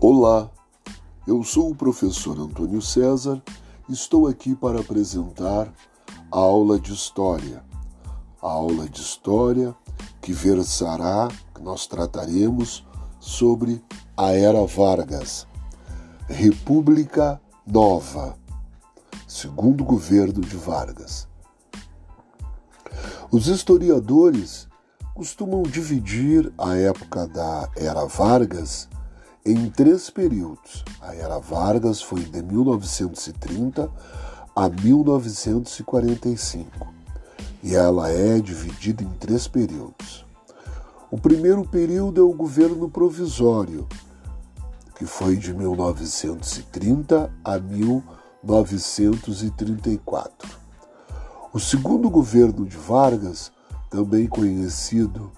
Olá, eu sou o professor Antônio César estou aqui para apresentar a aula de História. A aula de História que versará, que nós trataremos sobre a Era Vargas, República Nova, segundo governo de Vargas. Os historiadores costumam dividir a época da Era Vargas em três períodos. A Era Vargas foi de 1930 a 1945 e ela é dividida em três períodos. O primeiro período é o governo provisório, que foi de 1930 a 1934. O segundo governo de Vargas, também conhecido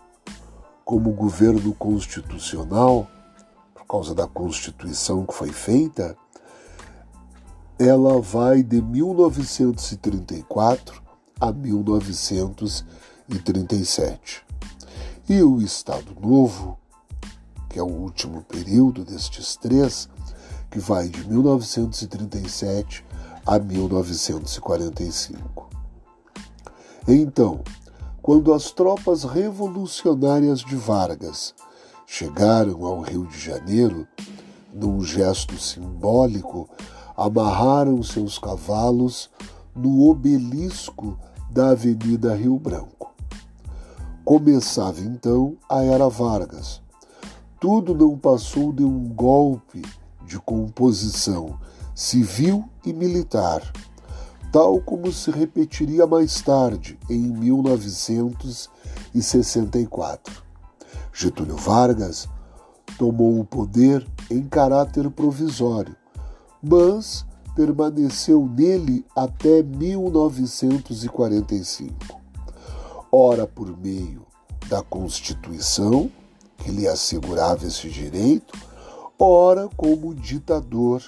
como governo constitucional, causa da Constituição que foi feita, ela vai de 1934 a 1937. E o Estado Novo, que é o último período destes três, que vai de 1937 a 1945. Então, quando as tropas revolucionárias de Vargas chegaram ao Rio de Janeiro, num gesto simbólico, amarraram seus cavalos no obelisco da Avenida Rio Branco. Começava então a Era Vargas. Tudo não passou de um golpe de composição civil e militar, tal como se repetiria mais tarde, em 1964. Getúlio Vargas tomou o poder em caráter provisório, mas permaneceu nele até 1945. Ora por meio da Constituição, que lhe assegurava esse direito, ora como ditador,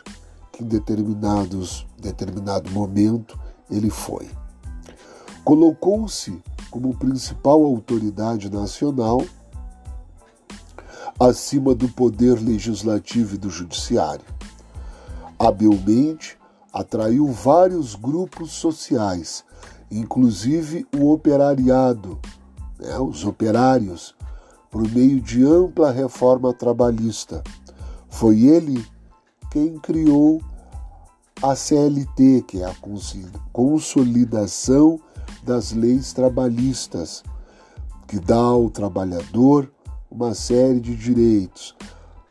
que em determinados, determinado momento ele foi. Colocou-se como principal autoridade nacional acima do poder legislativo e do judiciário. Habilmente atraiu vários grupos sociais, inclusive o operariado, né, os operários, por meio de ampla reforma trabalhista. Foi ele quem criou a CLT, que é a consolidação das leis trabalhistas, que dá ao trabalhador uma série de direitos,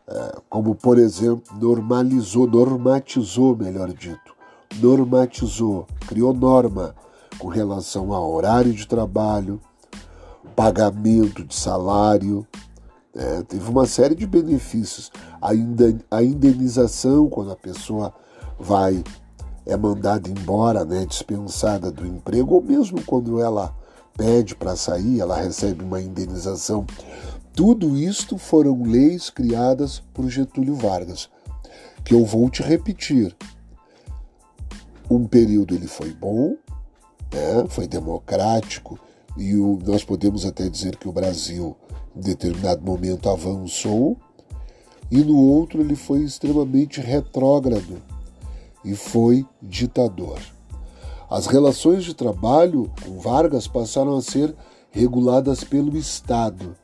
é, como por exemplo, normalizou, normatizou, melhor dito, normatizou, criou norma com relação ao horário de trabalho, pagamento de salário, né? teve uma série de benefícios. A indenização quando a pessoa vai é mandada embora, né, dispensada do emprego, ou mesmo quando ela pede para sair, ela recebe uma indenização tudo isto foram leis criadas por Getúlio Vargas, que eu vou te repetir. Um período ele foi bom, né? foi democrático, e o, nós podemos até dizer que o Brasil, em determinado momento, avançou, e no outro ele foi extremamente retrógrado e foi ditador. As relações de trabalho com Vargas passaram a ser reguladas pelo Estado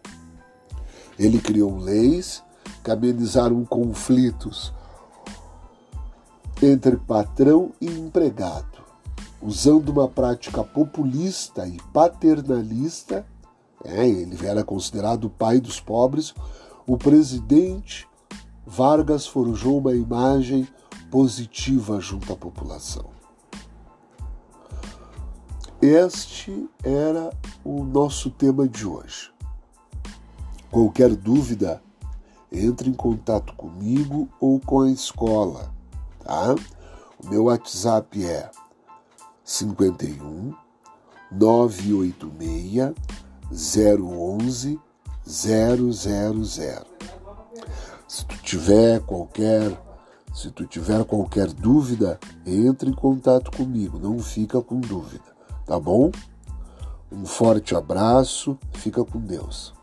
ele criou leis que amenizaram conflitos entre patrão e empregado, usando uma prática populista e paternalista. É, ele era considerado o pai dos pobres. O presidente Vargas forjou uma imagem positiva junto à população. Este era o nosso tema de hoje. Qualquer dúvida, entre em contato comigo ou com a escola, tá? O meu WhatsApp é 51 986 011 000. Se tu tiver qualquer se tu tiver qualquer dúvida, entre em contato comigo, não fica com dúvida, tá bom? Um forte abraço, fica com Deus.